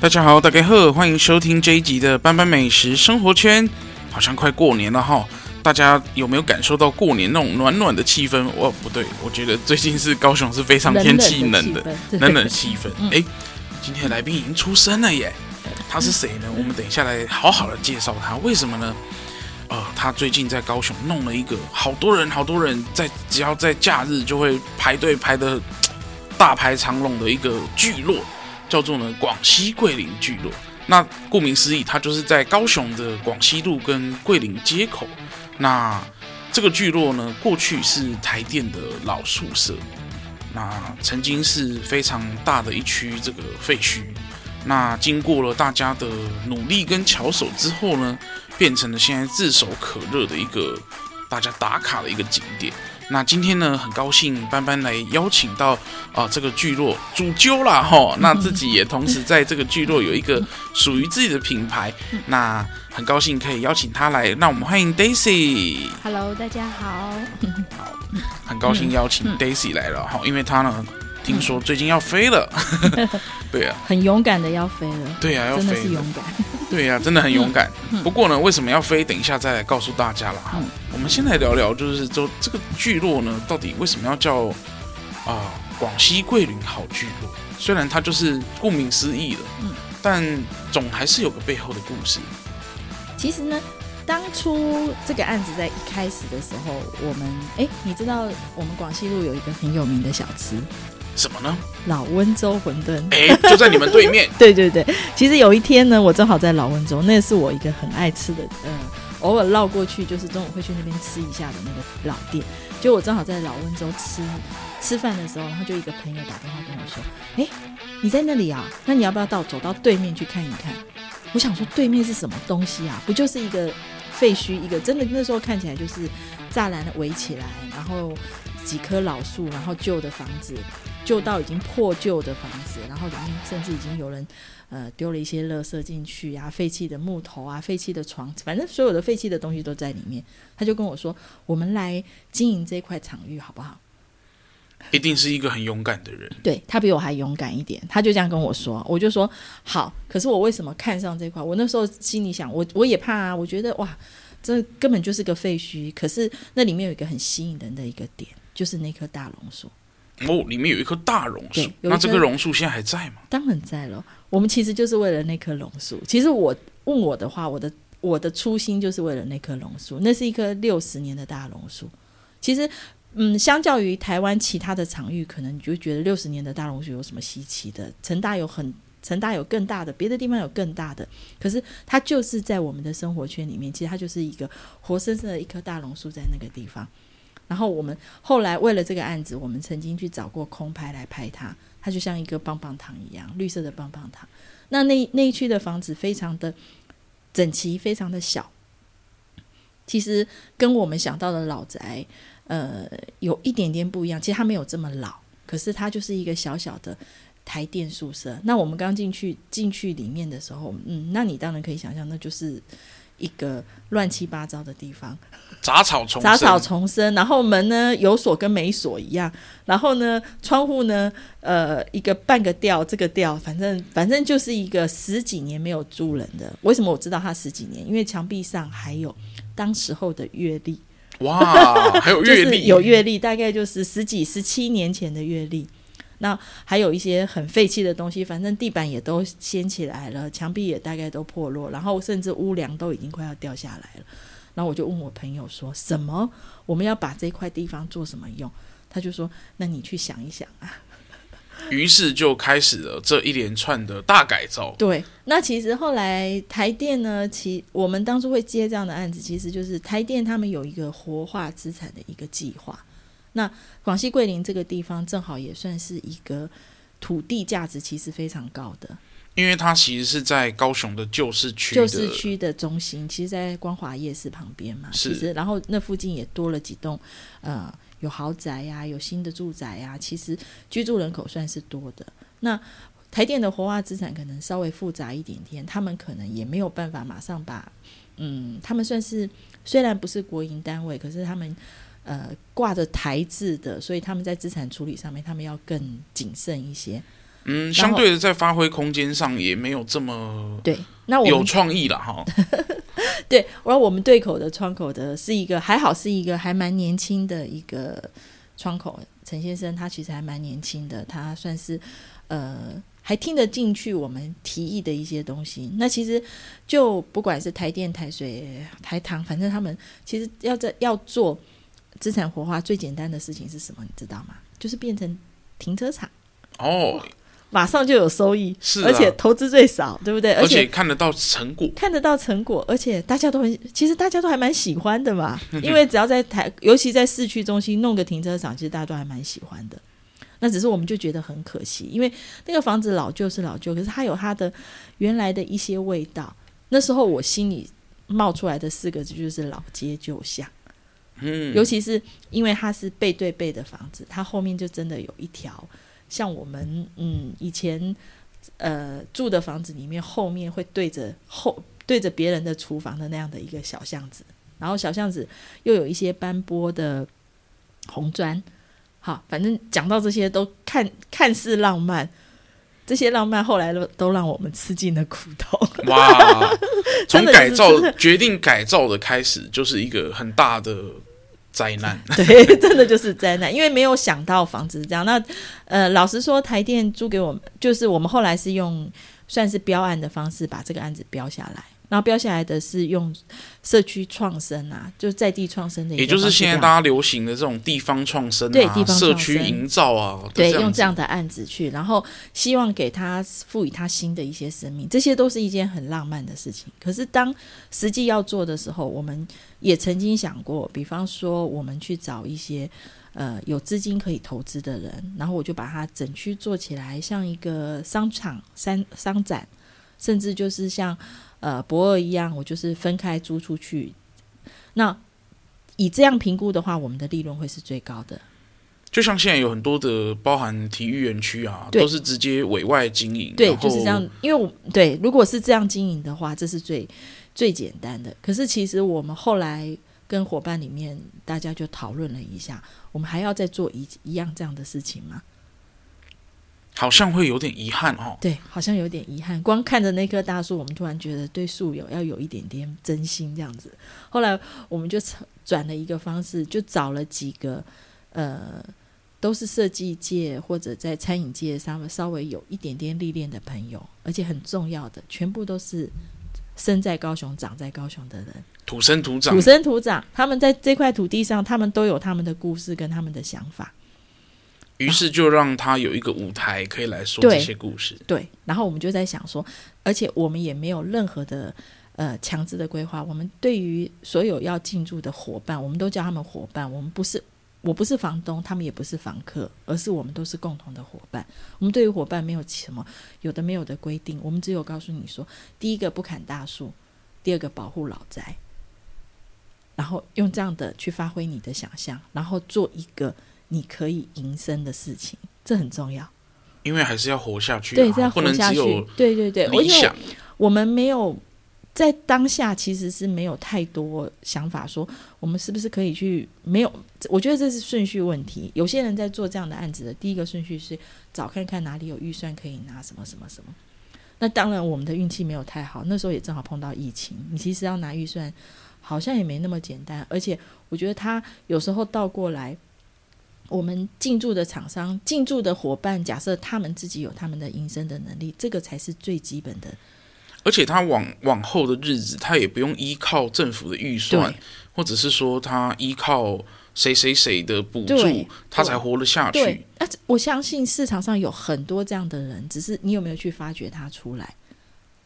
大家好，大家好，欢迎收听这一集的班班美食生活圈。好像快过年了哈，大家有没有感受到过年那种暖暖的气氛？哦，不对，我觉得最近是高雄是非常天气冷的，冷冷的气氛。哎，今天的来宾已经出生了耶，他是谁呢？我们等一下来好好的介绍他。为什么呢？呃，他最近在高雄弄了一个，好多人，好多人在，只要在假日就会排队排的大排长龙的一个聚落。叫做呢广西桂林聚落，那顾名思义，它就是在高雄的广西路跟桂林街口。那这个聚落呢，过去是台电的老宿舍，那曾经是非常大的一区这个废墟。那经过了大家的努力跟巧手之后呢，变成了现在炙手可热的一个大家打卡的一个景点。那今天呢，很高兴班班来邀请到啊、呃、这个聚落主揪啦哈，那自己也同时在这个聚落有一个属于自己的品牌，那很高兴可以邀请他来，那我们欢迎 Daisy。Hello，大家好。好，很高兴邀请 Daisy 来了哈，因为他呢。听说最近要飞了，对呀、啊，很勇敢的要飞了，对呀、啊，要飞，真的是勇敢，对呀、啊，真的很勇敢。不过呢，为什么要飞？等一下再来告诉大家了。嗯，我们先来聊聊，就是说这个聚落呢，到底为什么要叫啊广西桂林好聚落？虽然它就是顾名思义了，嗯，但总还是有个背后的故事。其实呢，当初这个案子在一开始的时候，我们哎，你知道我们广西路有一个很有名的小吃。什么呢？老温州馄饨，哎，就在你们对面。对对对，其实有一天呢，我正好在老温州，那是我一个很爱吃的，嗯，偶尔绕过去，就是中午会去那边吃一下的那个老店。就我正好在老温州吃吃饭的时候，然后就一个朋友打电话跟我说：“哎，你在那里啊？那你要不要到走到对面去看一看？”我想说，对面是什么东西啊？不就是一个废墟，一个真的那时候看起来就是栅栏围起来，然后几棵老树，然后旧的房子。旧到已经破旧的房子，然后里面甚至已经有人，呃，丢了一些垃圾进去啊，废弃的木头啊，废弃的床，反正所有的废弃的东西都在里面。他就跟我说：“我们来经营这块场域，好不好？”一定是一个很勇敢的人。对，他比我还勇敢一点，他就这样跟我说。我就说：“好。”可是我为什么看上这块？我那时候心里想，我我也怕啊，我觉得哇，这根本就是个废墟。可是那里面有一个很吸引人的一个点，就是那棵大榕树。哦，里面有一棵大榕树，那这棵榕树现在还在吗？当然在了。我们其实就是为了那棵榕树。其实我问我的话，我的我的初心就是为了那棵榕树。那是一棵六十年的大榕树。其实，嗯，相较于台湾其他的场域，可能你就觉得六十年的大榕树有什么稀奇的？成大有很成大有更大的，别的地方有更大的。可是它就是在我们的生活圈里面，其实它就是一个活生生的一棵大榕树在那个地方。然后我们后来为了这个案子，我们曾经去找过空拍来拍它，它就像一个棒棒糖一样，绿色的棒棒糖。那那那一区的房子非常的整齐，非常的小。其实跟我们想到的老宅，呃，有一点点不一样。其实它没有这么老，可是它就是一个小小的台电宿舍。那我们刚进去进去里面的时候，嗯，那你当然可以想象，那就是。一个乱七八糟的地方，杂草丛生，杂草丛生。然后门呢有锁跟没锁一样，然后呢窗户呢，呃，一个半个吊，这个吊，反正反正就是一个十几年没有住人的。为什么我知道它十几年？因为墙壁上还有当时候的阅历。哇，还有阅历，就是有月历，大概就是十几、十七年前的阅历。那还有一些很废弃的东西，反正地板也都掀起来了，墙壁也大概都破落，然后甚至屋梁都已经快要掉下来了。然后我就问我朋友说：“什么？我们要把这块地方做什么用？”他就说：“那你去想一想啊。”于是就开始了这一连串的大改造。对，那其实后来台电呢，其我们当初会接这样的案子，其实就是台电他们有一个活化资产的一个计划。那广西桂林这个地方正好也算是一个土地价值其实非常高的，因为它其实是在高雄的旧市区，旧市区的中心，其实，在光华夜市旁边嘛，是。其实然后那附近也多了几栋呃有豪宅呀、啊，有新的住宅呀、啊，其实居住人口算是多的。那台电的活化资产可能稍微复杂一点点，他们可能也没有办法马上把，嗯，他们算是虽然不是国营单位，可是他们呃挂着台字的，所以他们在资产处理上面，他们要更谨慎一些。嗯，相对的在发挥空间上也没有这么对，那我有创意了哈。对，然后我们对口的窗口的是一个还好是一个还蛮年轻的一个窗口，陈先生他其实还蛮年轻的，他算是呃。还听得进去我们提议的一些东西。那其实就不管是台电、台水、台糖，反正他们其实要在要做资产活化，最简单的事情是什么？你知道吗？就是变成停车场哦，马上就有收益，是、啊，而且投资最少，对不对？而且看得到成果，看得到成果，而且大家都很，其实大家都还蛮喜欢的嘛。因为只要在台，尤其在市区中心弄个停车场，其实大家都还蛮喜欢的。那只是我们就觉得很可惜，因为那个房子老旧是老旧，可是它有它的原来的一些味道。那时候我心里冒出来的四个字就是“老街旧巷”。嗯，尤其是因为它是背对背的房子，它后面就真的有一条像我们嗯以前呃住的房子里面后面会对着后对着别人的厨房的那样的一个小巷子，然后小巷子又有一些斑驳的红砖。好，反正讲到这些都看看似浪漫，这些浪漫后来都都让我们吃尽了苦头。哇！从 改造决定改造的开始，就是一个很大的灾难。对，真的就是灾难，因为没有想到房子是这样。那呃，老实说，台电租给我们，就是我们后来是用算是标案的方式把这个案子标下来。然后标下来的是用社区创生啊，就在地创生的，也就是现在大家流行的这种地方创生啊，对地方社区营造啊，对，用这样的案子去，然后希望给他赋予他新的一些生命，这些都是一件很浪漫的事情。可是当实际要做的时候，我们也曾经想过，比方说我们去找一些呃有资金可以投资的人，然后我就把它整区做起来，像一个商场、商商展，甚至就是像。呃，博二一样，我就是分开租出去。那以这样评估的话，我们的利润会是最高的。就像现在有很多的包含体育园区啊，都是直接委外经营。对，就是这样。因为我对，如果是这样经营的话，这是最最简单的。可是其实我们后来跟伙伴里面大家就讨论了一下，我们还要再做一一样这样的事情吗？好像会有点遗憾哦。对，好像有点遗憾。光看着那棵大树，我们突然觉得对树友要有一点点真心这样子。后来我们就转了一个方式，就找了几个呃，都是设计界或者在餐饮界上面稍微有一点点历练的朋友，而且很重要的，全部都是生在高雄、长在高雄的人，土生土长，土生土长。他们在这块土地上，他们都有他们的故事跟他们的想法。于是就让他有一个舞台可以来说这些故事。对，对，然后我们就在想说，而且我们也没有任何的呃强制的规划。我们对于所有要进驻的伙伴，我们都叫他们伙伴。我们不是，我不是房东，他们也不是房客，而是我们都是共同的伙伴。我们对于伙伴没有什么有的没有的规定，我们只有告诉你说：第一个不砍大树，第二个保护老宅，然后用这样的去发挥你的想象，然后做一个。你可以营生的事情，这很重要，因为还是要活下去，对，这样活下去，对对对。理想，我们没有在当下，其实是没有太多想法，说我们是不是可以去？没有，我觉得这是顺序问题。有些人在做这样的案子的，第一个顺序是找看看哪里有预算可以拿什么什么什么。那当然，我们的运气没有太好，那时候也正好碰到疫情，你其实要拿预算，好像也没那么简单。而且，我觉得他有时候倒过来。我们进驻的厂商、进驻的伙伴，假设他们自己有他们的营生的能力，这个才是最基本的。而且他往往后的日子，他也不用依靠政府的预算，或者是说他依靠谁谁谁的补助，他才活得下去。对，啊，我相信市场上有很多这样的人，只是你有没有去发掘他出来？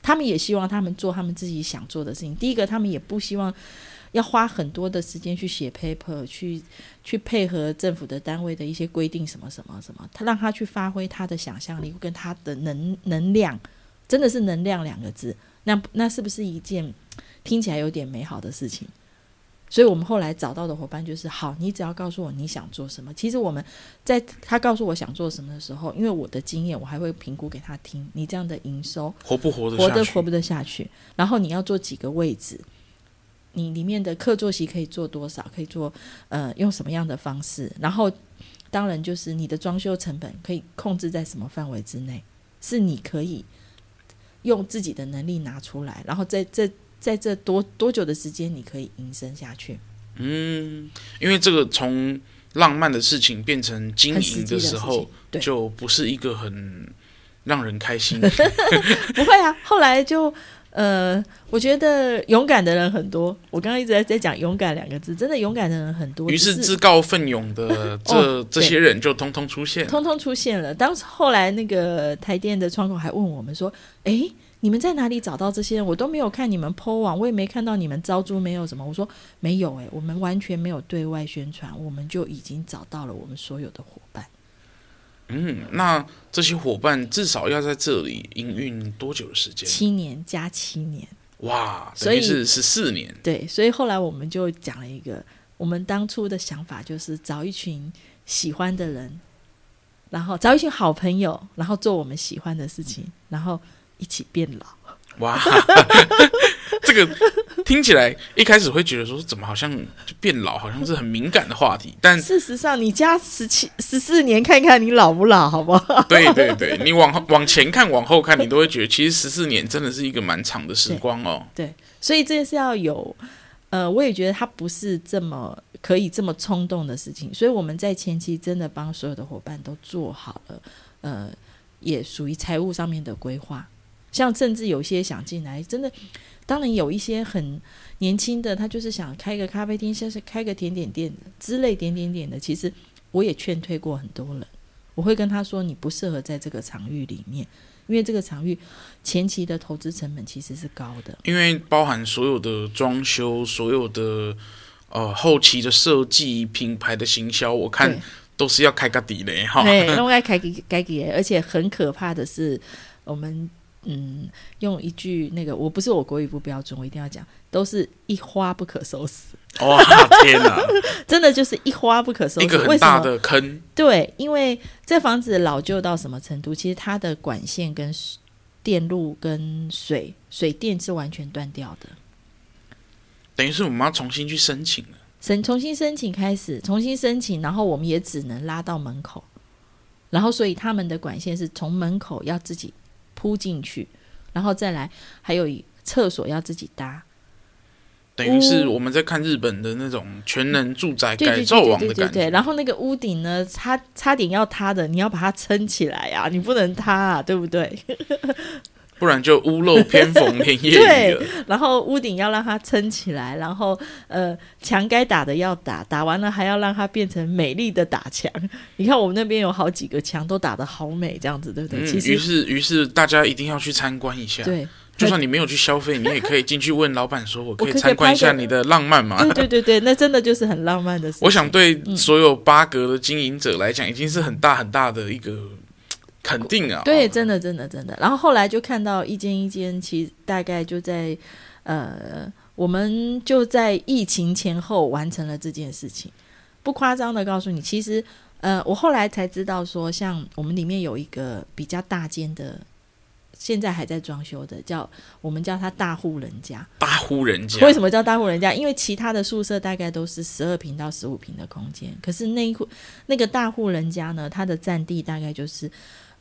他们也希望他们做他们自己想做的事情。第一个，他们也不希望。要花很多的时间去写 paper，去去配合政府的单位的一些规定，什么什么什么，他让他去发挥他的想象力跟他的能能量，真的是能量两个字，那那是不是一件听起来有点美好的事情？所以我们后来找到的伙伴就是好，你只要告诉我你想做什么。其实我们在他告诉我想做什么的时候，因为我的经验，我还会评估给他听，你这样的营收活不活得活得活不得下去？然后你要做几个位置，你里面的客座席可以做多少？可以做呃用什么样的方式？然后当然就是你的装修成本可以控制在什么范围之内，是你可以用自己的能力拿出来，然后在这。在这多多久的时间，你可以营生下去？嗯，因为这个从浪漫的事情变成经营的时候，就不是一个很让人开心。不会啊，后来就呃，我觉得勇敢的人很多。我刚刚一直在在讲“勇敢”两个字，真的勇敢的人很多。于是自告奋勇的 这、哦、这些人就通通出现，通通出现了。当时后来那个台电的窗口还问我们说：“哎。”你们在哪里找到这些人？我都没有看你们 po 网，我也没看到你们招租，没有什么。我说没有哎、欸，我们完全没有对外宣传，我们就已经找到了我们所有的伙伴。嗯，那这些伙伴至少要在这里营运多久的时间？七年加七年。哇，所以是十四年。对，所以后来我们就讲了一个，我们当初的想法就是找一群喜欢的人，然后找一群好朋友，然后做我们喜欢的事情，然后。一起变老，哇！这个听起来一开始会觉得说，怎么好像就变老，好像是很敏感的话题。但事实上，你加十七、十四年，看看你老不老，好不好？对对对，你往往前看，往后看，你都会觉得，其实十四年真的是一个蛮长的时光哦。对，对，所以这是要有，呃，我也觉得它不是这么可以这么冲动的事情。所以我们在前期真的帮所有的伙伴都做好了，呃，也属于财务上面的规划。像甚至有些想进来，真的，当然有一些很年轻的，他就是想开个咖啡厅，像是开个甜点店之类点点点的。其实我也劝退过很多人，我会跟他说，你不适合在这个场域里面，因为这个场域前期的投资成本其实是高的，因为包含所有的装修、所有的呃后期的设计、品牌的行销，我看都是要开个底的哈，对，都该开个开个，而且很可怕的是我们。嗯，用一句那个，我不是我国语不标准，我一定要讲，都是一花不可收拾。哇，天哪，真的就是一花不可收拾，一个很大的坑。对，因为这房子老旧到什么程度？其实它的管线跟电路跟水水电是完全断掉的。等于是我们要重新去申请了，申重新申请开始，重新申请，然后我们也只能拉到门口，然后所以他们的管线是从门口要自己。铺进去，然后再来，还有厕所要自己搭，等于是我们在看日本的那种全能住宅改造网的感觉。对对对对对，然后那个屋顶呢，差差点要塌的，你要把它撑起来啊，你不能塌啊，对不对？不然就屋漏偏逢连夜雨。对，然后屋顶要让它撑起来，然后呃，墙该打的要打，打完了还要让它变成美丽的打墙。你看我们那边有好几个墙都打得好美，这样子对不对？嗯、其实，于是于是大家一定要去参观一下。对，就算你没有去消费，你也可以进去问老板说：“我可以参观一下你的浪漫吗？”对 对对对，那真的就是很浪漫的事。我想对所有八格的经营者来讲，已经是很大很大的一个。肯定啊，对，真的，真的，真的。然后后来就看到一间一间，其实大概就在呃，我们就在疫情前后完成了这件事情。不夸张的告诉你，其实呃，我后来才知道说，像我们里面有一个比较大间的，现在还在装修的，叫我们叫他大户人家。大户人家为什么叫大户人家？因为其他的宿舍大概都是十二平到十五平的空间，可是那一户那个大户人家呢，它的占地大概就是。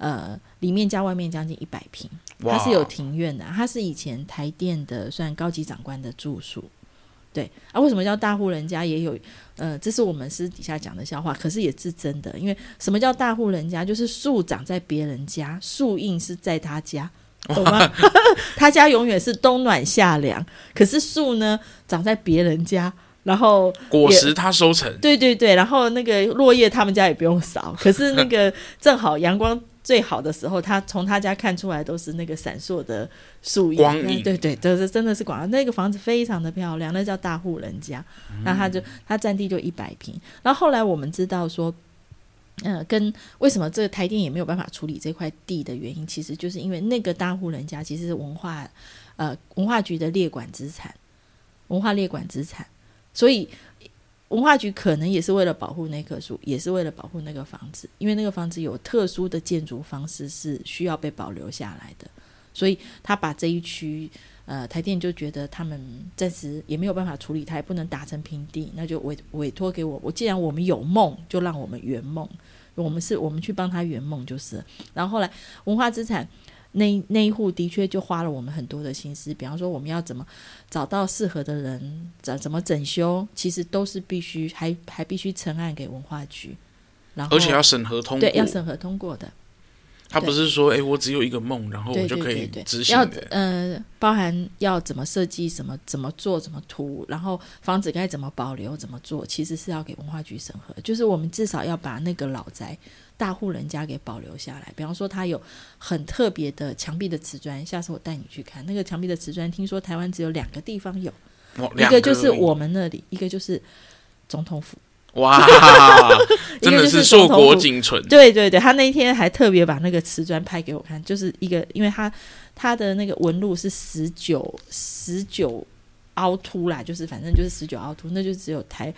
呃，里面加外面将近一百平，它是有庭院的，它是以前台电的算高级长官的住宿。对啊，为什么叫大户人家？也有呃，这是我们私底下讲的笑话，可是也是真的。因为什么叫大户人家？就是树长在别人家，树荫是在他家，懂吗？他家永远是冬暖夏凉，可是树呢长在别人家，然后果实他收成。对对对，然后那个落叶他们家也不用扫，可是那个正好阳光。最好的时候，他从他家看出来都是那个闪烁的树叶，光影。对对，都是真的是广。那个房子非常的漂亮，那叫大户人家。那、嗯、他就他占地就一百平。然后后来我们知道说，嗯、呃，跟为什么这个台电也没有办法处理这块地的原因，其实就是因为那个大户人家其实是文化呃文化局的列管资产，文化列管资产。所以文化局可能也是为了保护那棵树，也是为了保护那个房子，因为那个房子有特殊的建筑方式是需要被保留下来的，所以他把这一区。呃，台电就觉得他们暂时也没有办法处理，他也不能打成平地，那就委委托给我。我既然我们有梦，就让我们圆梦。我们是我们去帮他圆梦就是。然后后来文化资产那那一户的确就花了我们很多的心思，比方说我们要怎么找到适合的人，怎怎么整修，其实都是必须还还必须呈案给文化局，然后而且要审核通过，对，要审核通过的。他不是说，哎、欸，我只有一个梦，然后我就可以执行的。要呃，包含要怎么设计，怎么怎么做，怎么涂，然后房子该怎么保留，怎么做，其实是要给文化局审核。就是我们至少要把那个老宅大户人家给保留下来。比方说，他有很特别的墙壁的瓷砖，下次我带你去看那个墙壁的瓷砖。听说台湾只有两个地方有，一个就是我们那里，一个就是总统府。哇，真的是硕果仅存。对对对，他那一天还特别把那个瓷砖拍给我看，就是一个，因为他他的那个纹路是十九十九凹凸啦，就是反正就是十九凹凸，那就只有台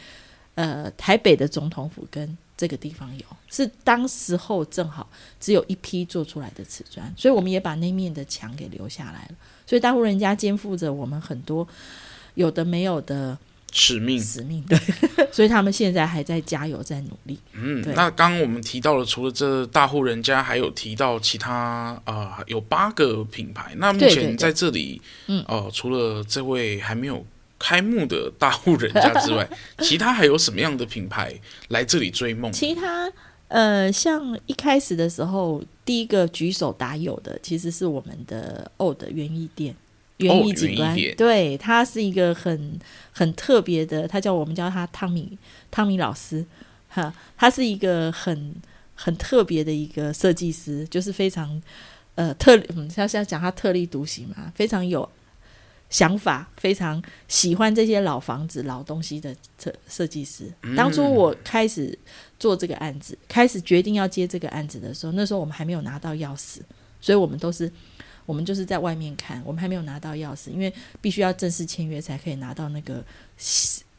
呃台北的总统府跟这个地方有，是当时候正好只有一批做出来的瓷砖，所以我们也把那面的墙给留下来了。所以大户人家肩负着我们很多有的没有的。使命，使命，对，所以他们现在还在加油，在努力。嗯，那刚刚我们提到了，除了这大户人家，还有提到其他啊、呃，有八个品牌。那目前在这里，对对对嗯，哦、呃，除了这位还没有开幕的大户人家之外，其他还有什么样的品牌来这里追梦？其他呃，像一开始的时候，第一个举手答有的，其实是我们的 Old 园艺店。园艺景观，哦、对，他是一个很很特别的，他叫我们叫他汤米汤米老师，哈，他是一个很很特别的一个设计师，就是非常呃特，嗯，像像讲他特立独行嘛，非常有想法，非常喜欢这些老房子、老东西的设设计师。当初我开始做这个案子，嗯、开始决定要接这个案子的时候，那时候我们还没有拿到钥匙，所以我们都是。我们就是在外面看，我们还没有拿到钥匙，因为必须要正式签约才可以拿到那个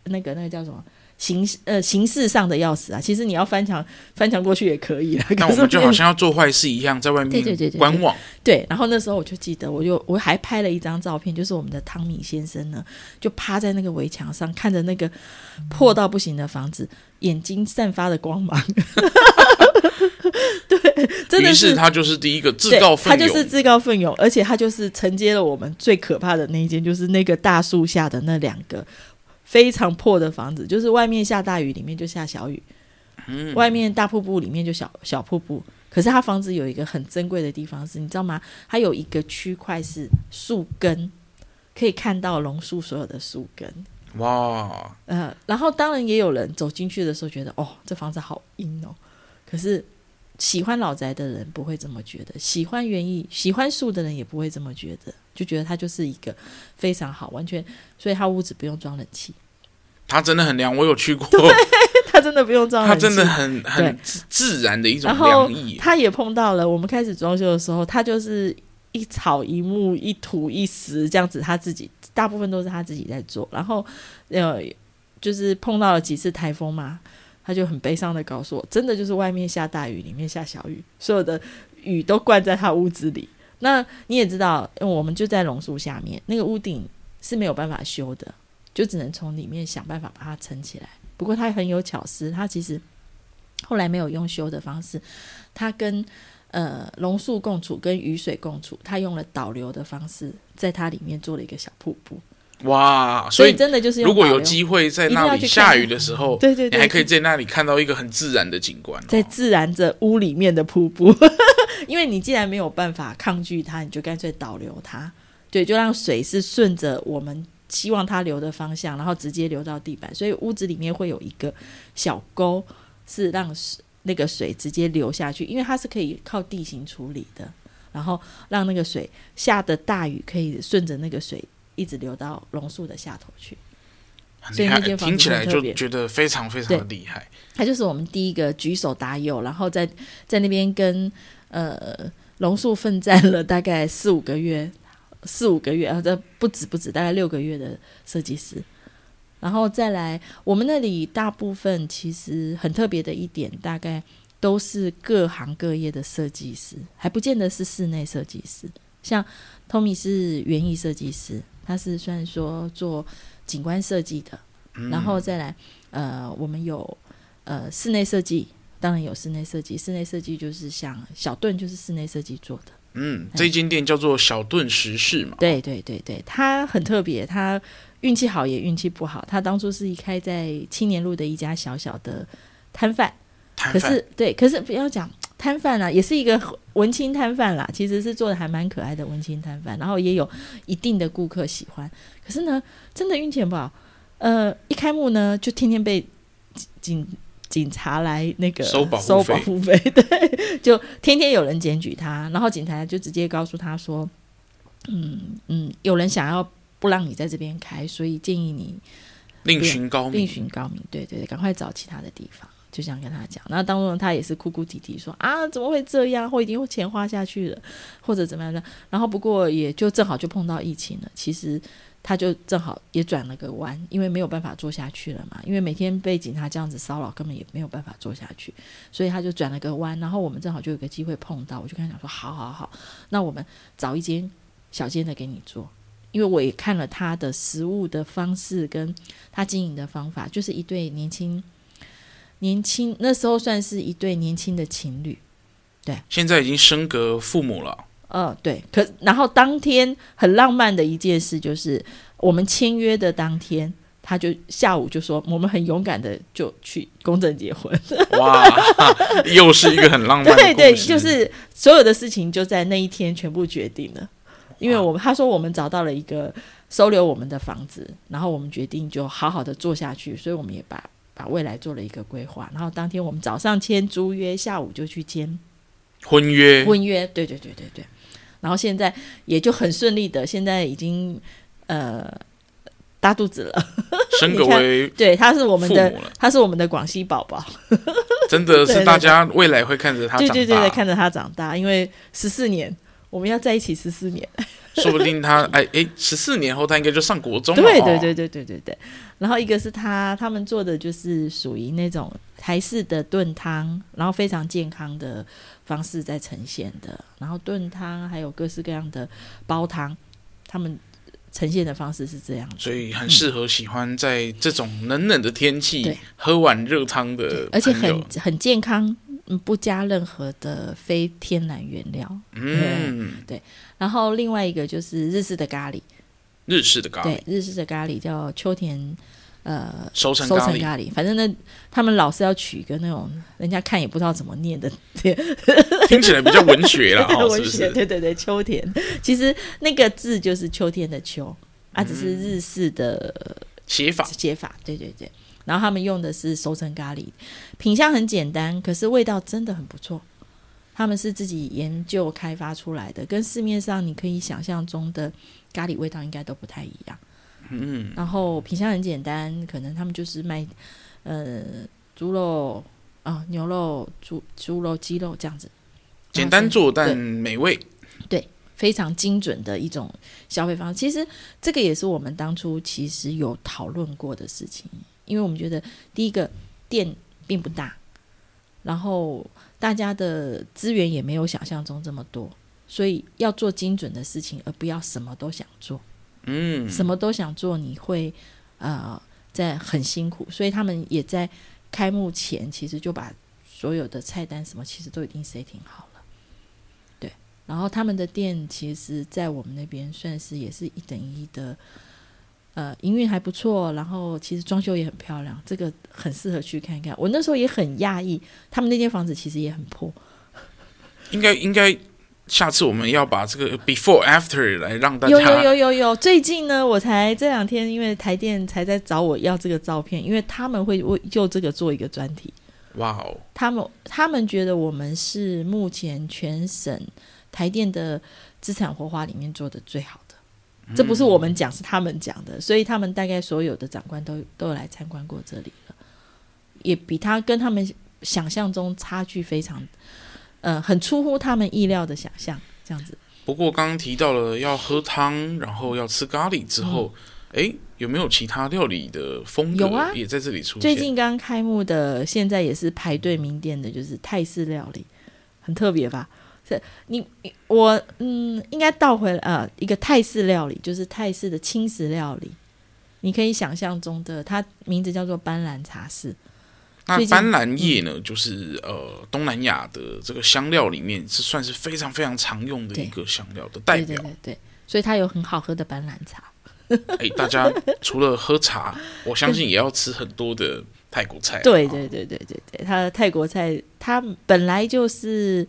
那个那个叫什么形呃形式上的钥匙啊。其实你要翻墙翻墙过去也可以了。那我们就好像要做坏事一样，在外面观望。对，然后那时候我就记得，我就我还拍了一张照片，就是我们的汤米先生呢，就趴在那个围墙上，看着那个破到不行的房子，眼睛散发的光芒。对，真的是他就是第一个自告奋勇，他就是自告奋勇，而且他就是承接了我们最可怕的那一间，就是那个大树下的那两个非常破的房子，就是外面下大雨，里面就下小雨，嗯，外面大瀑布，里面就小小瀑布。可是他房子有一个很珍贵的地方是，你知道吗？它有一个区块是树根，可以看到榕树所有的树根。哇，呃，然后当然也有人走进去的时候觉得，哦，这房子好阴哦。可是，喜欢老宅的人不会这么觉得，喜欢园艺、喜欢树的人也不会这么觉得，就觉得它就是一个非常好，完全，所以他屋子不用装冷气，它真的很凉，我有去过，对，它真的不用装冷气，它真的很很自然的一种凉意。他也碰到了，我们开始装修的时候，他就是一草一木一土一石这样子，他自己大部分都是他自己在做，然后呃，就是碰到了几次台风嘛。他就很悲伤的告诉我，真的就是外面下大雨，里面下小雨，所有的雨都灌在他屋子里。那你也知道，因为我们就在榕树下面，那个屋顶是没有办法修的，就只能从里面想办法把它撑起来。不过他很有巧思，他其实后来没有用修的方式，他跟呃榕树共处，跟雨水共处，他用了导流的方式，在它里面做了一个小瀑布。哇，所以真的就是，如果有机会在那里下雨的时候，对对对，你还可以在那里看到一个很自然的景观，在自然着屋里面的瀑布。因为你既然没有办法抗拒它，你就干脆导流它，对，就让水是顺着我们希望它流的方向，然后直接流到地板。所以屋子里面会有一个小沟，是让那个水直接流下去，因为它是可以靠地形处理的，然后让那个水下的大雨可以顺着那个水。一直流到榕树的下头去，所以那间房子听起来就觉得非常非常的厉害。他就是我们第一个举手答有，然后在在那边跟呃榕树奋战了大概四五个月，四五个月啊，这不止不止，大概六个月的设计师。然后再来，我们那里大部分其实很特别的一点，大概都是各行各业的设计师，还不见得是室内设计师。像 Tommy 是园艺设计师，他是算说做景观设计的。嗯、然后再来，呃，我们有呃室内设计，当然有室内设计。室内设计就是像小顿，就是室内设计做的。嗯，这间店叫做小顿时事嘛。对对对对，他很特别，他。运气好也运气不好，他当初是一开在青年路的一家小小的摊贩，可是对，可是不要讲摊贩啦，也是一个文青摊贩啦，其实是做的还蛮可爱的文青摊贩，然后也有一定的顾客喜欢。可是呢，真的运气不好，呃，一开幕呢，就天天被警警察来那个收保收保护费，对，就天天有人检举他，然后警察就直接告诉他说，嗯嗯，有人想要。不让你在这边开，所以建议你另寻高明。另寻高明，对对对，赶快找其他的地方。就这样跟他讲，那当中他也是哭哭啼啼说啊，怎么会这样？或已经钱花下去了，或者怎么样的。然后不过也就正好就碰到疫情了，其实他就正好也转了个弯，因为没有办法做下去了嘛。因为每天被警察这样子骚扰，根本也没有办法做下去，所以他就转了个弯。然后我们正好就有个机会碰到，我就跟他讲说，好好好，那我们找一间小间的给你做。因为我也看了他的食物的方式，跟他经营的方法，就是一对年轻年轻那时候算是一对年轻的情侣，对，现在已经升格父母了。嗯、呃，对。可然后当天很浪漫的一件事就是，我们签约的当天，他就下午就说，我们很勇敢的就去公证结婚。哇，又是一个很浪漫的。对对，就是所有的事情就在那一天全部决定了。因为我们他说我们找到了一个收留我们的房子，然后我们决定就好好的做下去，所以我们也把把未来做了一个规划。然后当天我们早上签租约，下午就去签婚约。婚约，对对对对对。然后现在也就很顺利的，现在已经呃大肚子了，升格为对，他是我们的，他是我们的广西宝宝，真的 是大家未来会看着他长大，对对对，看着他长大，因为十四年。我们要在一起十四年，说不定他哎哎，十四年后他应该就上国中了。对对对对对对对。然后一个是他他们做的就是属于那种台式的炖汤，然后非常健康的方式在呈现的。然后炖汤还有各式各样的煲汤，他们呈现的方式是这样，所以很适合喜欢在这种冷冷的天气、嗯、喝碗热汤的，而且很很健康。嗯，不加任何的非天然原料。嗯，对。然后另外一个就是日式的咖喱，日式的咖喱，对，日式的咖喱叫秋田呃收成咖喱。反正呢，他们老是要取一个那种人家看也不知道怎么念的，听起来比较文学了，文学。对对对，秋田，其实那个字就是秋天的秋，啊，只是日式的写法写法。对对对。然后他们用的是熟成咖喱，品相很简单，可是味道真的很不错。他们是自己研究开发出来的，跟市面上你可以想象中的咖喱味道应该都不太一样。嗯，然后品相很简单，可能他们就是卖呃猪肉啊、牛肉、猪猪肉、鸡肉这样子，简单做但美味。对，非常精准的一种消费方式。其实这个也是我们当初其实有讨论过的事情。因为我们觉得，第一个店并不大，然后大家的资源也没有想象中这么多，所以要做精准的事情，而不要什么都想做。嗯，什么都想做，你会呃在很辛苦。所以他们也在开幕前，其实就把所有的菜单什么，其实都已经 setting 好了。对，然后他们的店，其实在我们那边算是也是一等一的。呃，营运还不错，然后其实装修也很漂亮，这个很适合去看一看。我那时候也很讶异，他们那间房子其实也很破。应该应该，下次我们要把这个 before after 来让大家。有有有有有，最近呢，我才这两天，因为台电才在找我要这个照片，因为他们会为就这个做一个专题。哇哦！他们他们觉得我们是目前全省台电的资产活化里面做的最好。这不是我们讲，是他们讲的，所以他们大概所有的长官都都有来参观过这里了，也比他跟他们想象中差距非常，呃，很出乎他们意料的想象，这样子。不过刚刚提到了要喝汤，然后要吃咖喱之后，哎、嗯，有没有其他料理的风有啊，也在这里出现？最近刚开幕的，现在也是排队名店的，就是泰式料理，很特别吧？是你我嗯，应该倒回来啊，一个泰式料理，就是泰式的轻食料理。你可以想象中的，它名字叫做斑斓茶室。那斑斓叶呢，就是呃东南亚的这个香料里面是算是非常非常常用的一个香料的代表。对对对对，所以它有很好喝的斑斓茶。哎，大家 除了喝茶，我相信也要吃很多的泰国菜。对对对对对对，它的泰国菜，它本来就是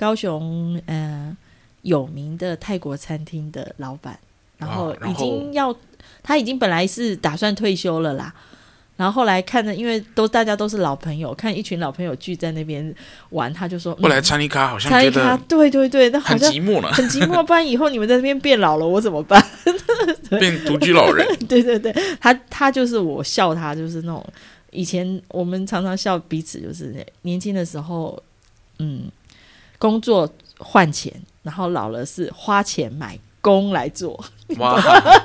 高雄呃有名的泰国餐厅的老板，然后已经要。他已经本来是打算退休了啦，然后后来看着，因为都大家都是老朋友，看一群老朋友聚在那边玩，他就说：“后来查理卡好像觉得对对对，那好像很寂寞了，很寂寞。不然以后你们在那边变老了，我怎么办？变独居老人？对对对，他他就是我笑他，就是那种以前我们常常笑彼此，就是年轻的时候，嗯，工作换钱，然后老了是花钱买工来做。”哇，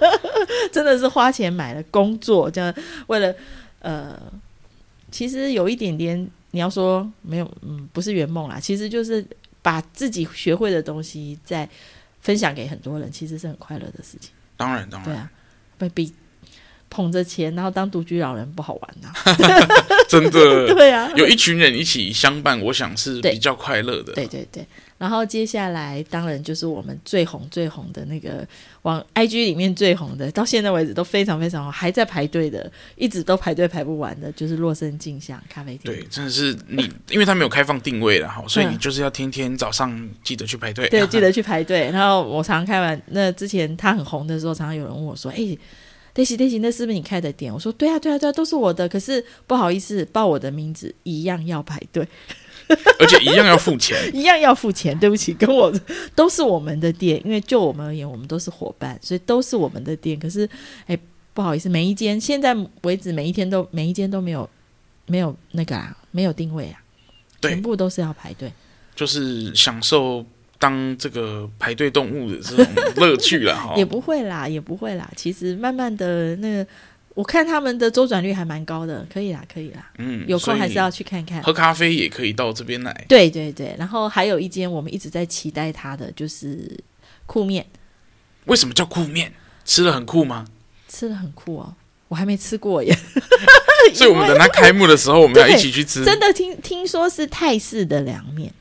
真的是花钱买了工作，这样为了呃，其实有一点点，你要说没有，嗯，不是圆梦啦，其实就是把自己学会的东西再分享给很多人，其实是很快乐的事情。当然，当然，对啊，不比捧着钱然后当独居老人不好玩呐、啊，真的，对啊，有一群人一起相伴，我想是比较快乐的。对对对。然后接下来当然就是我们最红最红的那个往 IG 里面最红的，到现在为止都非常非常红，还在排队的，一直都排队排不完的，就是洛森镜像咖啡厅。对，真的是你，因为它没有开放定位了哈，所以你就是要天天早上记得去排队。对，记得去排队。然后我常常开完那之前他很红的时候，常常有人问我说：“哎，Daisy，Daisy，那是不是你开的店？”我说：“对啊，对啊，对啊，都是我的。可是不好意思，报我的名字一样要排队。”而且一样要付钱，一样要付钱。对不起，跟我都是我们的店，因为就我们而言，我们都是伙伴，所以都是我们的店。可是，哎，不好意思，每一间现在为止，每一天都每一间都没有没有那个啊，没有定位啊，全部都是要排队，就是享受当这个排队动物的这种乐趣了哈。也不会啦，也不会啦。其实慢慢的那个。我看他们的周转率还蛮高的，可以啦，可以啦。嗯，有空还是要去看看。喝咖啡也可以到这边来。对对对，然后还有一间我们一直在期待它的，就是酷面。为什么叫酷面？吃的很酷吗？吃的很酷哦，我还没吃过耶。所以我们等它开幕的时候，我们要 一起去吃。真的听听说是泰式的凉面。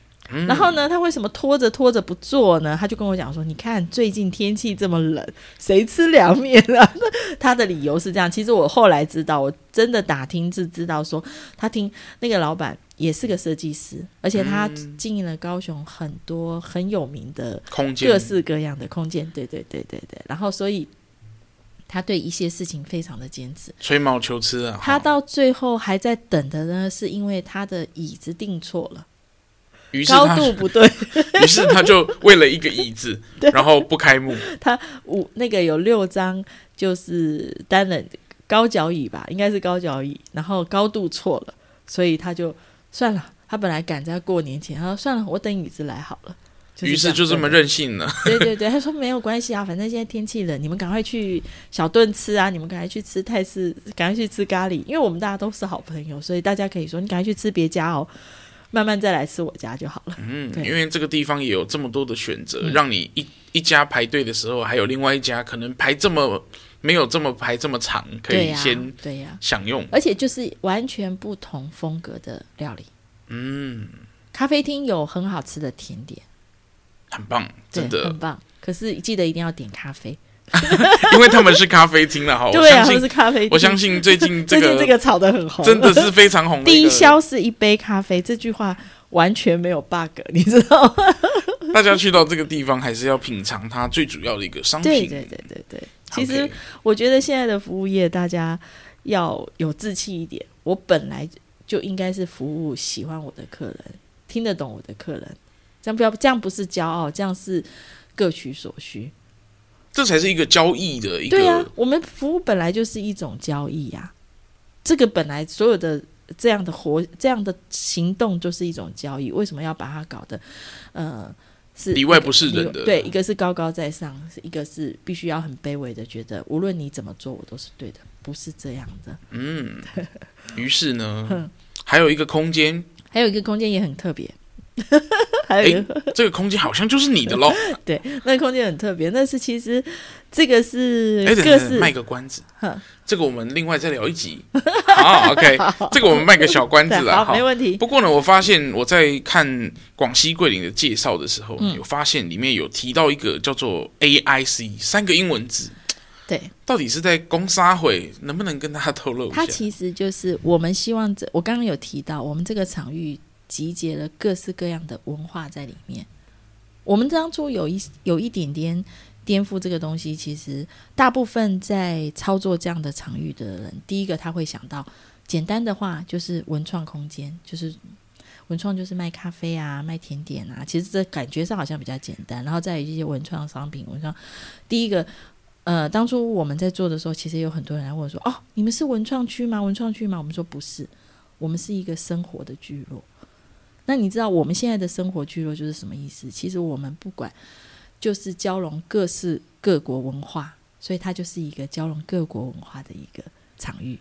然后呢，他为什么拖着拖着不做呢？他就跟我讲说：“你看最近天气这么冷，谁吃凉面啊？” 他的理由是这样。其实我后来知道，我真的打听是知道说，他听那个老板也是个设计师，而且他经营了高雄很多很有名的空间，各式各样的空间。对对对对对。然后所以他对一些事情非常的坚持，吹毛求疵啊。他到最后还在等的呢，是因为他的椅子订错了。高度不对，于是他就为了一个椅子，然后不开幕。他五那个有六张，就是单人高脚椅吧，应该是高脚椅，然后高度错了，所以他就算了。他本来赶在过年前，他说算了，我等椅子来好了。于是就这么任性了。对对对，他说没有关系啊，反正现在天气冷，你们赶快去小顿吃啊，你们赶快去吃泰式，赶快去吃咖喱，因为我们大家都是好朋友，所以大家可以说你赶快去吃别家哦。慢慢再来吃我家就好了。嗯，因为这个地方也有这么多的选择，嗯、让你一一家排队的时候，还有另外一家可能排这么没有这么排这么长，可以先对呀享用。而且就是完全不同风格的料理。嗯，咖啡厅有很好吃的甜点，很棒，真的很棒。可是记得一定要点咖啡。因为他们是咖啡厅了哈，对啊，是咖啡厅。我相信最近这个最近这个炒的很红，真的是非常红。低消是一杯咖啡，这句话完全没有 bug，你知道吗？大家去到这个地方，还是要品尝它最主要的一个商品。对对对对对。其实我觉得现在的服务业，大家要有志气一点。我本来就应该是服务喜欢我的客人，听得懂我的客人，这样不要这样不是骄傲，这样是各取所需。这才是一个交易的一个。对啊，我们服务本来就是一种交易呀、啊。这个本来所有的这样的活、这样的行动就是一种交易。为什么要把它搞得呃是里外不是人的。对，一个是高高在上，一个是必须要很卑微的，觉得无论你怎么做，我都是对的，不是这样的。嗯，于是呢，还有一个空间，还有一个空间也很特别。还有这个空间好像就是你的喽。对，那个空间很特别。那是其实这个是各式卖个关子。这个我们另外再聊一集。好，OK，好这个我们卖个小关子了。好，没问题。不过呢，我发现我在看广西桂林的介绍的时候，有发现里面有提到一个叫做 AIC 三个英文字。对，到底是在攻杀会？能不能跟大家透露一下？它其实就是我们希望这，我刚刚有提到，我们这个场域。集结了各式各样的文化在里面。我们当初有一有一点点颠覆这个东西，其实大部分在操作这样的场域的人，第一个他会想到，简单的话就是文创空间，就是文创就是卖咖啡啊、卖甜点啊。其实这感觉上好像比较简单。然后再有一些文创商品，文创第一个，呃，当初我们在做的时候，其实有很多人来问说：“哦，你们是文创区吗？文创区吗？”我们说不是，我们是一个生活的聚落。那你知道我们现在的生活聚落就是什么意思？其实我们不管，就是交融各式各国文化，所以它就是一个交融各国文化的一个场域。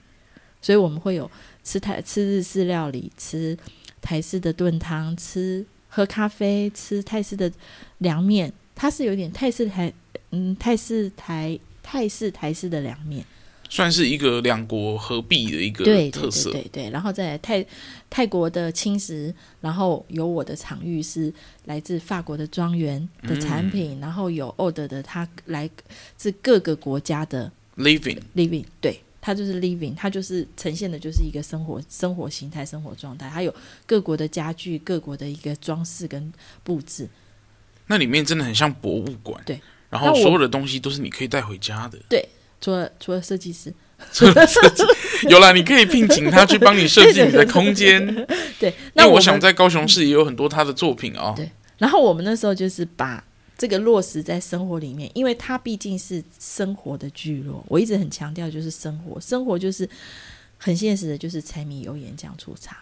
所以我们会有吃台吃日式料理，吃台式的炖汤，吃喝咖啡，吃泰式的凉面。它是有点泰式台，嗯，泰式台泰式台式的凉面。算是一个两国合璧的一个特色，对对对，对，对，然后在泰泰国的青石，然后有我的场域是来自法国的庄园的产品，嗯、然后有 old 的，它来自各个国家的 living living，对，它就是 living，它就是呈现的就是一个生活生活形态、生活状态，还有各国的家具、各国的一个装饰跟布置，那里面真的很像博物馆，对，然后所有的东西都是你可以带回家的，对。除了除了设计师，除了设计有啦，你可以聘请他去帮你设计 你的空间。对，那我，我想在高雄市也有很多他的作品哦。对，然后我们那时候就是把这个落实在生活里面，因为它毕竟是生活的聚落。我一直很强调，就是生活，生活就是很现实的，就是柴米油盐酱醋茶，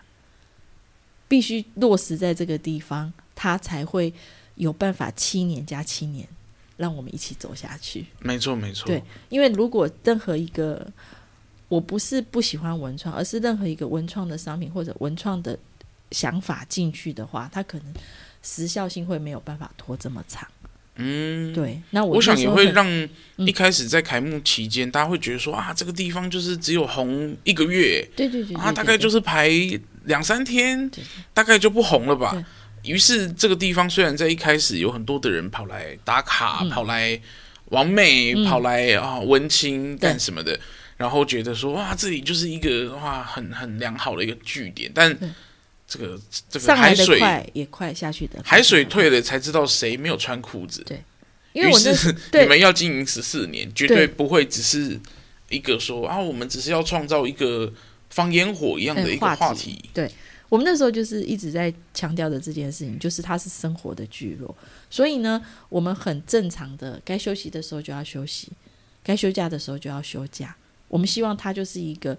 必须落实在这个地方，它才会有办法七年加七年。让我们一起走下去。没错，没错。对，因为如果任何一个，我不是不喜欢文创，而是任何一个文创的商品或者文创的想法进去的话，它可能时效性会没有办法拖这么长。嗯，对。那我，我想也会让一开始在开幕期间，嗯、大家会觉得说啊，这个地方就是只有红一个月，对对对，对，对，啊，大概就是排两三天，对对对，大概就不红了吧。于是这个地方虽然在一开始有很多的人跑来打卡，嗯、跑来网美，嗯、跑来啊文青干什么的，然后觉得说哇，这里就是一个哇很很良好的一个据点，但这个这个海水快也快下去的，海水退了才知道谁没有穿裤子。对，因为我是 你们要经营十四年，绝对不会只是一个说啊，我们只是要创造一个放烟火一样的一个话题。话题对。我们那时候就是一直在强调的这件事情，就是它是生活的聚落，所以呢，我们很正常的，该休息的时候就要休息，该休假的时候就要休假。我们希望它就是一个，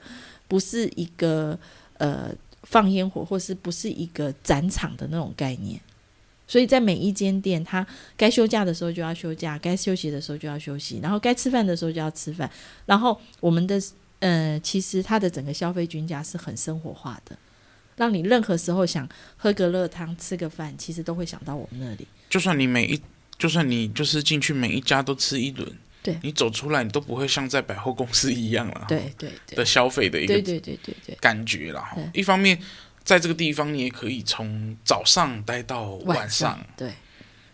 不是一个呃放烟火，或是不是一个展场的那种概念。所以在每一间店，它该休假的时候就要休假，该休息的时候就要休息，然后该吃饭的时候就要吃饭。然后我们的呃，其实它的整个消费均价是很生活化的。让你任何时候想喝个热汤、吃个饭，其实都会想到我们那里。就算你每一，就算你就是进去每一家都吃一轮，对，你走出来你都不会像在百货公司一样了。对对对，的消费的一个对对对对对感觉啦。一方面，在这个地方你也可以从早上待到晚上。对，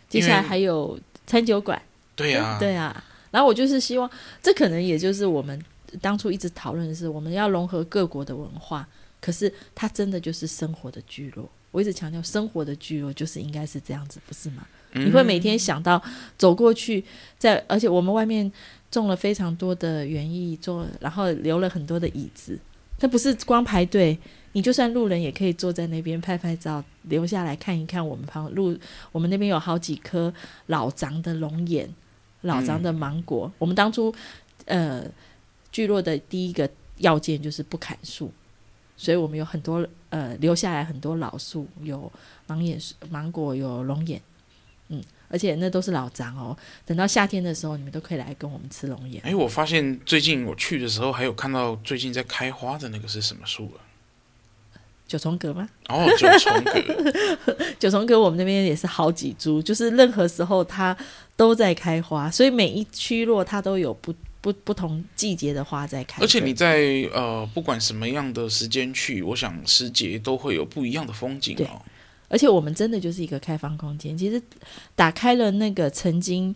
接下来还有餐酒馆。对呀，对啊。然后我就是希望，这可能也就是我们当初一直讨论的是，我们要融合各国的文化。可是它真的就是生活的聚落，我一直强调生活的聚落就是应该是这样子，不是吗？嗯、你会每天想到走过去，在而且我们外面种了非常多的园艺，做然后留了很多的椅子，它不是光排队，你就算路人也可以坐在那边拍拍照，留下来看一看我们旁路，我们那边有好几棵老长的龙眼，老长的芒果。嗯、我们当初呃聚落的第一个要件就是不砍树。所以我们有很多呃留下来很多老树，有芒眼、芒果，有龙眼，嗯，而且那都是老张哦。等到夏天的时候，你们都可以来跟我们吃龙眼。哎，我发现最近我去的时候，还有看到最近在开花的那个是什么树啊？九重葛吗？哦，九重葛，九重葛，我们那边也是好几株，就是任何时候它都在开花，所以每一区落它都有不不不同季节的花在开。而且你在呃，不管什么样的时间去，我想时节都会有不一样的风景哦。而且我们真的就是一个开放空间，其实打开了那个曾经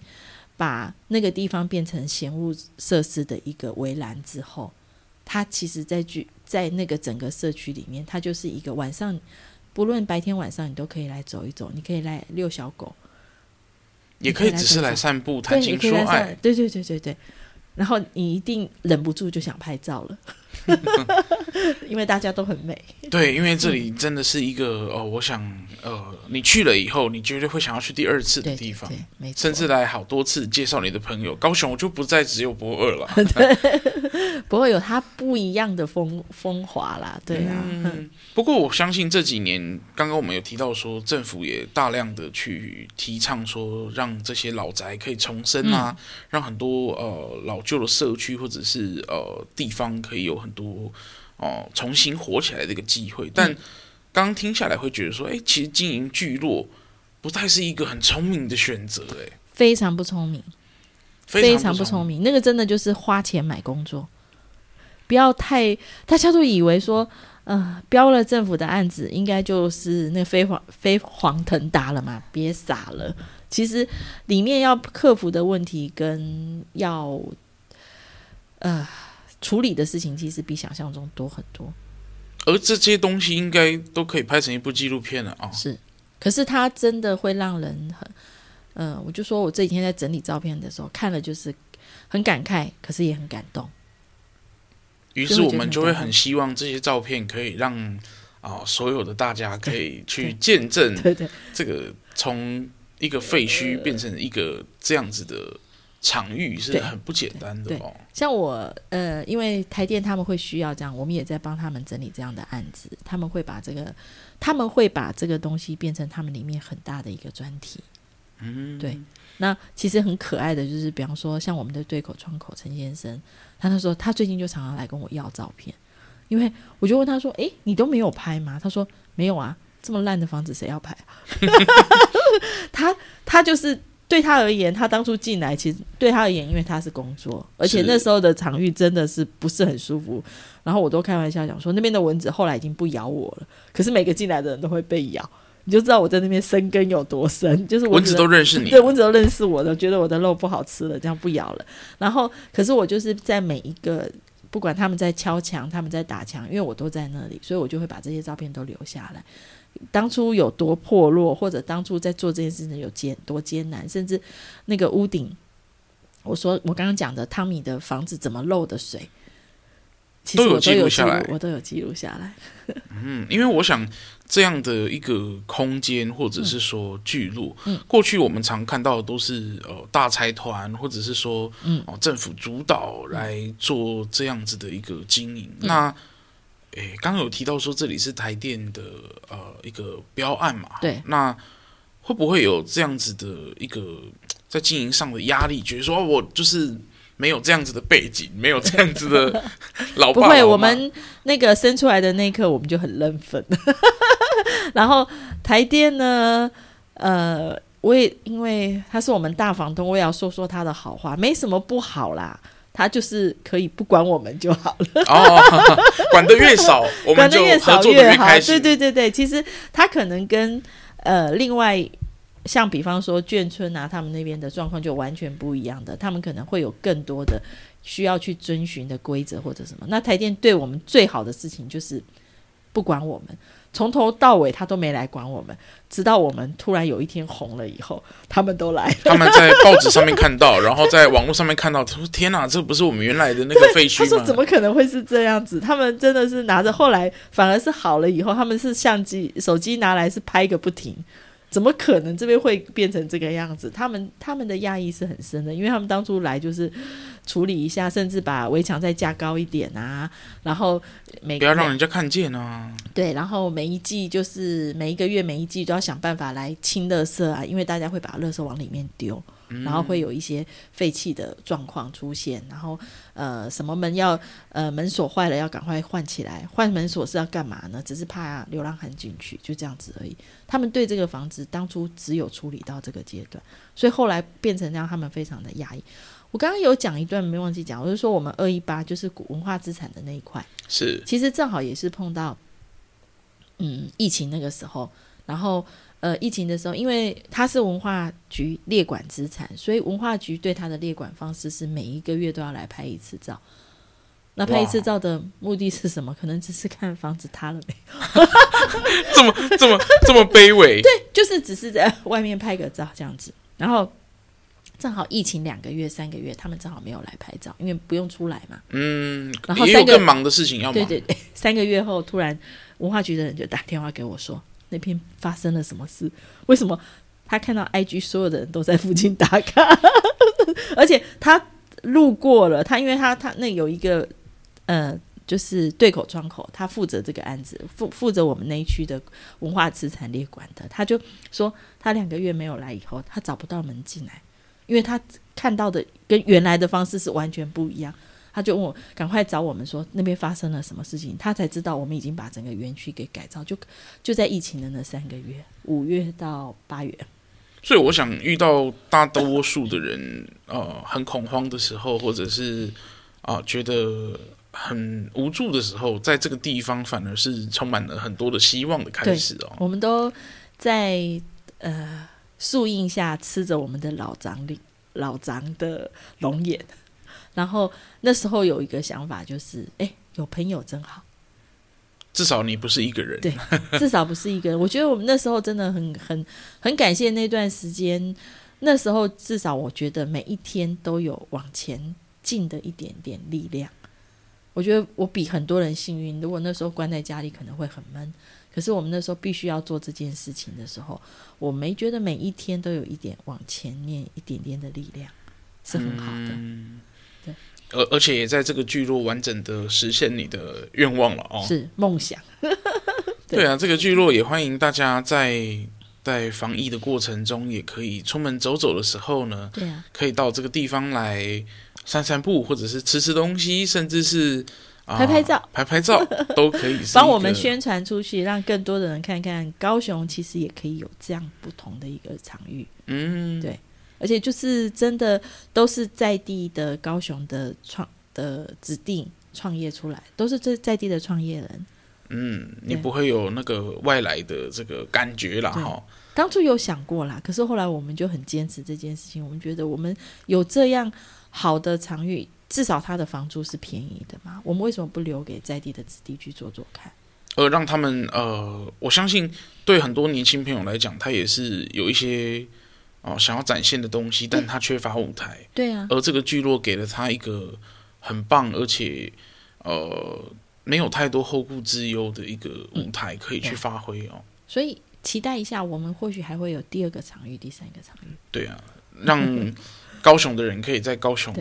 把那个地方变成闲物设施的一个围栏之后，它其实在居。在那个整个社区里面，它就是一个晚上，不论白天晚上，你都可以来走一走，你可以来遛小狗，也可以只是来散步、谈情说爱。对对对对对，然后你一定忍不住就想拍照了。因为大家都很美，对，因为这里真的是一个呃、哦，我想呃，你去了以后，你绝对会想要去第二次的地方，甚至来好多次介绍你的朋友。高雄我就不再只有博二了，对，不会有它不一样的风风华啦，对啊。嗯、不过我相信这几年，刚刚我们有提到说，政府也大量的去提倡说，让这些老宅可以重生啊，嗯、让很多呃老旧的社区或者是呃地方可以有很多哦，重新火起来的一个机会，但刚听下来会觉得说，哎、欸，其实经营聚落不太是一个很聪明的选择，哎，非常不聪明，非常不聪明。那个真的就是花钱买工作，不要太，大家都以为说，呃，标了政府的案子，应该就是那飞黄飞黄腾达了嘛？别傻了，其实里面要克服的问题跟要，呃。处理的事情其实比想象中多很多，而这些东西应该都可以拍成一部纪录片了啊！是，可是它真的会让人很，嗯、呃，我就说我这几天在整理照片的时候，看了就是很感慨，可是也很感动。于是我们就会很希望这些照片可以让啊、呃、所有的大家可以去见证，对对，这个从一个废墟变成一个这样子的。场域是很不简单的哦。像我呃，因为台电他们会需要这样，我们也在帮他们整理这样的案子。他们会把这个，他们会把这个东西变成他们里面很大的一个专题。嗯，对。那其实很可爱的就是，比方说像我们的对口窗口陈先生，他那时候他最近就常常来跟我要照片，因为我就问他说：“诶，你都没有拍吗？”他说：“没有啊，这么烂的房子谁要拍啊？” 他他就是。对他而言，他当初进来，其实对他而言，因为他是工作，而且那时候的场域真的是不是很舒服。然后我都开玩笑讲说，那边的蚊子后来已经不咬我了，可是每个进来的人都会被咬，你就知道我在那边生根有多深。就是蚊子都认识你，对，蚊子都认识我的，觉得我的肉不好吃了，这样不咬了。然后，可是我就是在每一个，不管他们在敲墙，他们在打墙，因为我都在那里，所以我就会把这些照片都留下来。当初有多破落，或者当初在做这件事情有艰多艰难，甚至那个屋顶，我说我刚刚讲的汤米的房子怎么漏的水，其实我都有记录下来，我都有记录下来。嗯，因为我想这样的一个空间，或者是说聚落，嗯，过去我们常看到的都是呃大财团，或者是说嗯哦政府主导来做这样子的一个经营，嗯、那。诶，刚刚有提到说这里是台电的呃一个标案嘛？对。那会不会有这样子的一个在经营上的压力？觉得说我就是没有这样子的背景，没有这样子的 老爸老。不会，我们那个生出来的那一刻，我们就很认粉。然后台电呢，呃，我也因为他是我们大房东，我也要说说他的好话，没什么不好啦。他就是可以不管我们就好了。哦，管得越少，我们就合作得越开心。对对对对，其实他可能跟呃另外像比方说眷村啊，他们那边的状况就完全不一样的。他们可能会有更多的需要去遵循的规则或者什么。那台电对我们最好的事情就是不管我们。从头到尾他都没来管我们，直到我们突然有一天红了以后，他们都来了。他们在报纸上面看到，然后在网络上面看到，他说：“天哪，这不是我们原来的那个废墟吗？”他说：“怎么可能会是这样子？”他们真的是拿着，后来反而是好了以后，他们是相机、手机拿来是拍个不停。怎么可能这边会变成这个样子？他们他们的讶异是很深的，因为他们当初来就是处理一下，甚至把围墙再加高一点啊，然后每不要让人家看见啊。对，然后每一季就是每一个月每一季都要想办法来清垃圾啊，因为大家会把垃圾往里面丢。然后会有一些废弃的状况出现，然后呃，什么门要呃门锁坏了要赶快换起来，换门锁是要干嘛呢？只是怕流浪汉进去，就这样子而已。他们对这个房子当初只有处理到这个阶段，所以后来变成让他们非常的压抑。我刚刚有讲一段没忘记讲，我就说我们二一八就是古文化资产的那一块，是其实正好也是碰到嗯疫情那个时候，然后。呃，疫情的时候，因为它是文化局列管资产，所以文化局对它的列管方式是每一个月都要来拍一次照。那拍一次照的目的是什么？可能只是看房子塌了没有。这么这么这么卑微？对，就是只是在外面拍个照这样子。然后正好疫情两个月、三个月，他们正好没有来拍照，因为不用出来嘛。嗯，然后也有更忙的事情要忙。对对对，三个月后，突然文化局的人就打电话给我说。那边发生了什么事？为什么他看到 IG 所有的人都在附近打卡，而且他路过了，他因为他他那有一个呃，就是对口窗口，他负责这个案子，负负责我们那一区的文化资产列管的，他就说他两个月没有来以后，他找不到门进来，因为他看到的跟原来的方式是完全不一样。他就问我赶快找我们说那边发生了什么事情，他才知道我们已经把整个园区给改造，就就在疫情的那三个月，五月到八月。所以我想遇到大多数的人，呃，很恐慌的时候，或者是啊、呃、觉得很无助的时候，在这个地方反而是充满了很多的希望的开始哦。我们都在呃树荫下吃着我们的老长里老长的龙眼。然后那时候有一个想法，就是哎，有朋友真好。至少你不是一个人。对，至少不是一个人。我觉得我们那时候真的很很很感谢那段时间。那时候至少我觉得每一天都有往前进的一点点力量。我觉得我比很多人幸运。如果那时候关在家里，可能会很闷。可是我们那时候必须要做这件事情的时候，我没觉得每一天都有一点往前面一点点的力量，是很好的。嗯而而且也在这个聚落完整的实现你的愿望了哦，是梦想。对，对啊，这个聚落也欢迎大家在在防疫的过程中，也可以出门走走的时候呢，对啊，可以到这个地方来散散步，或者是吃吃东西，甚至是、呃、拍拍照、拍拍照 都可以，帮我们宣传出去，让更多的人看看高雄其实也可以有这样不同的一个场域。嗯，对。而且就是真的都是在地的高雄的创的指定创业出来，都是这在地的创业人。嗯，你不会有那个外来的这个感觉啦哈。当初有想过啦，可是后来我们就很坚持这件事情。我们觉得我们有这样好的场域，至少他的房租是便宜的嘛。我们为什么不留给在地的子弟去做做看？呃让他们呃，我相信对很多年轻朋友来讲，他也是有一些。哦，想要展现的东西，但他缺乏舞台。对啊，而这个聚落给了他一个很棒，而且呃没有太多后顾之忧的一个舞台可以去发挥哦。所以期待一下，我们或许还会有第二个场域、第三个场域。对啊，让 高雄的人可以在高雄。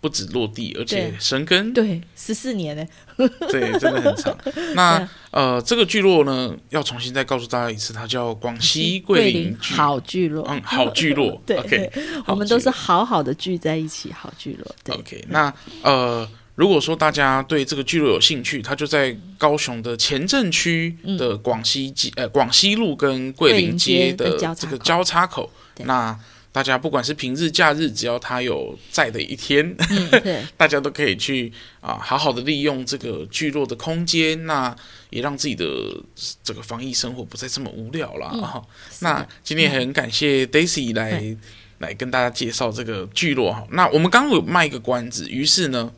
不止落地，而且生根。对，十四年呢，对，真的很长。那 呃，这个聚落呢，要重新再告诉大家一次，它叫广西桂林好聚落。嗯，好聚落。对，OK，我们都是好好的聚在一起，好聚落。对，OK。那呃，如果说大家对这个聚落有兴趣，它就在高雄的前镇区的广西街，呃，广西路跟桂林街的这个交叉口。那大家不管是平日假日，只要他有在的一天，嗯、对大家都可以去啊，好好的利用这个聚落的空间，那也让自己的这个防疫生活不再这么无聊了。嗯啊、那今天很感谢 Daisy 来、嗯、来跟大家介绍这个聚落哈。那我们刚刚有卖一个关子，于是呢。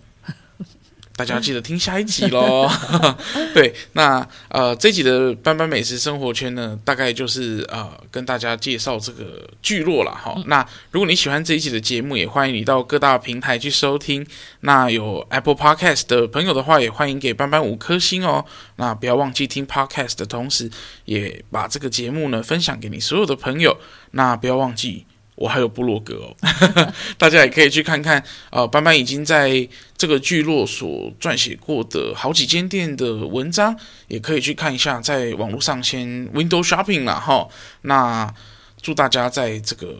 大家要记得听下一集喽。对，那呃，这一集的斑斑美食生活圈呢，大概就是呃，跟大家介绍这个聚落了哈。那如果你喜欢这一集的节目，也欢迎你到各大平台去收听。那有 Apple Podcast 的朋友的话，也欢迎给斑斑五颗星哦。那不要忘记听 Podcast 的同时，也把这个节目呢分享给你所有的朋友。那不要忘记我还有部落格哦，大家也可以去看看。呃，班班已经在这个聚落所撰写过的好几间店的文章，也可以去看一下，在网络上先 window shopping 了哈。那祝大家在这个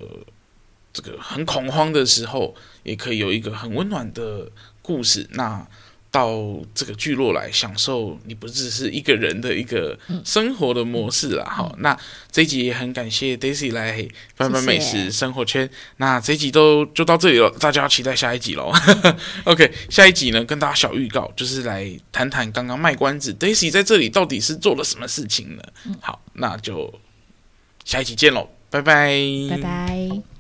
这个很恐慌的时候，也可以有一个很温暖的故事。那。到这个聚落来享受，你不只是一个人的一个生活的模式啦。好、嗯，那这一集也很感谢 Daisy 来翻翻美食生活圈。谢谢。那这一集都就到这里了，大家要期待下一集喽。OK，下一集呢，跟大家小预告，就是来谈谈刚刚卖关子，Daisy 在这里到底是做了什么事情呢？嗯、好，那就下一集见喽，拜拜，拜拜。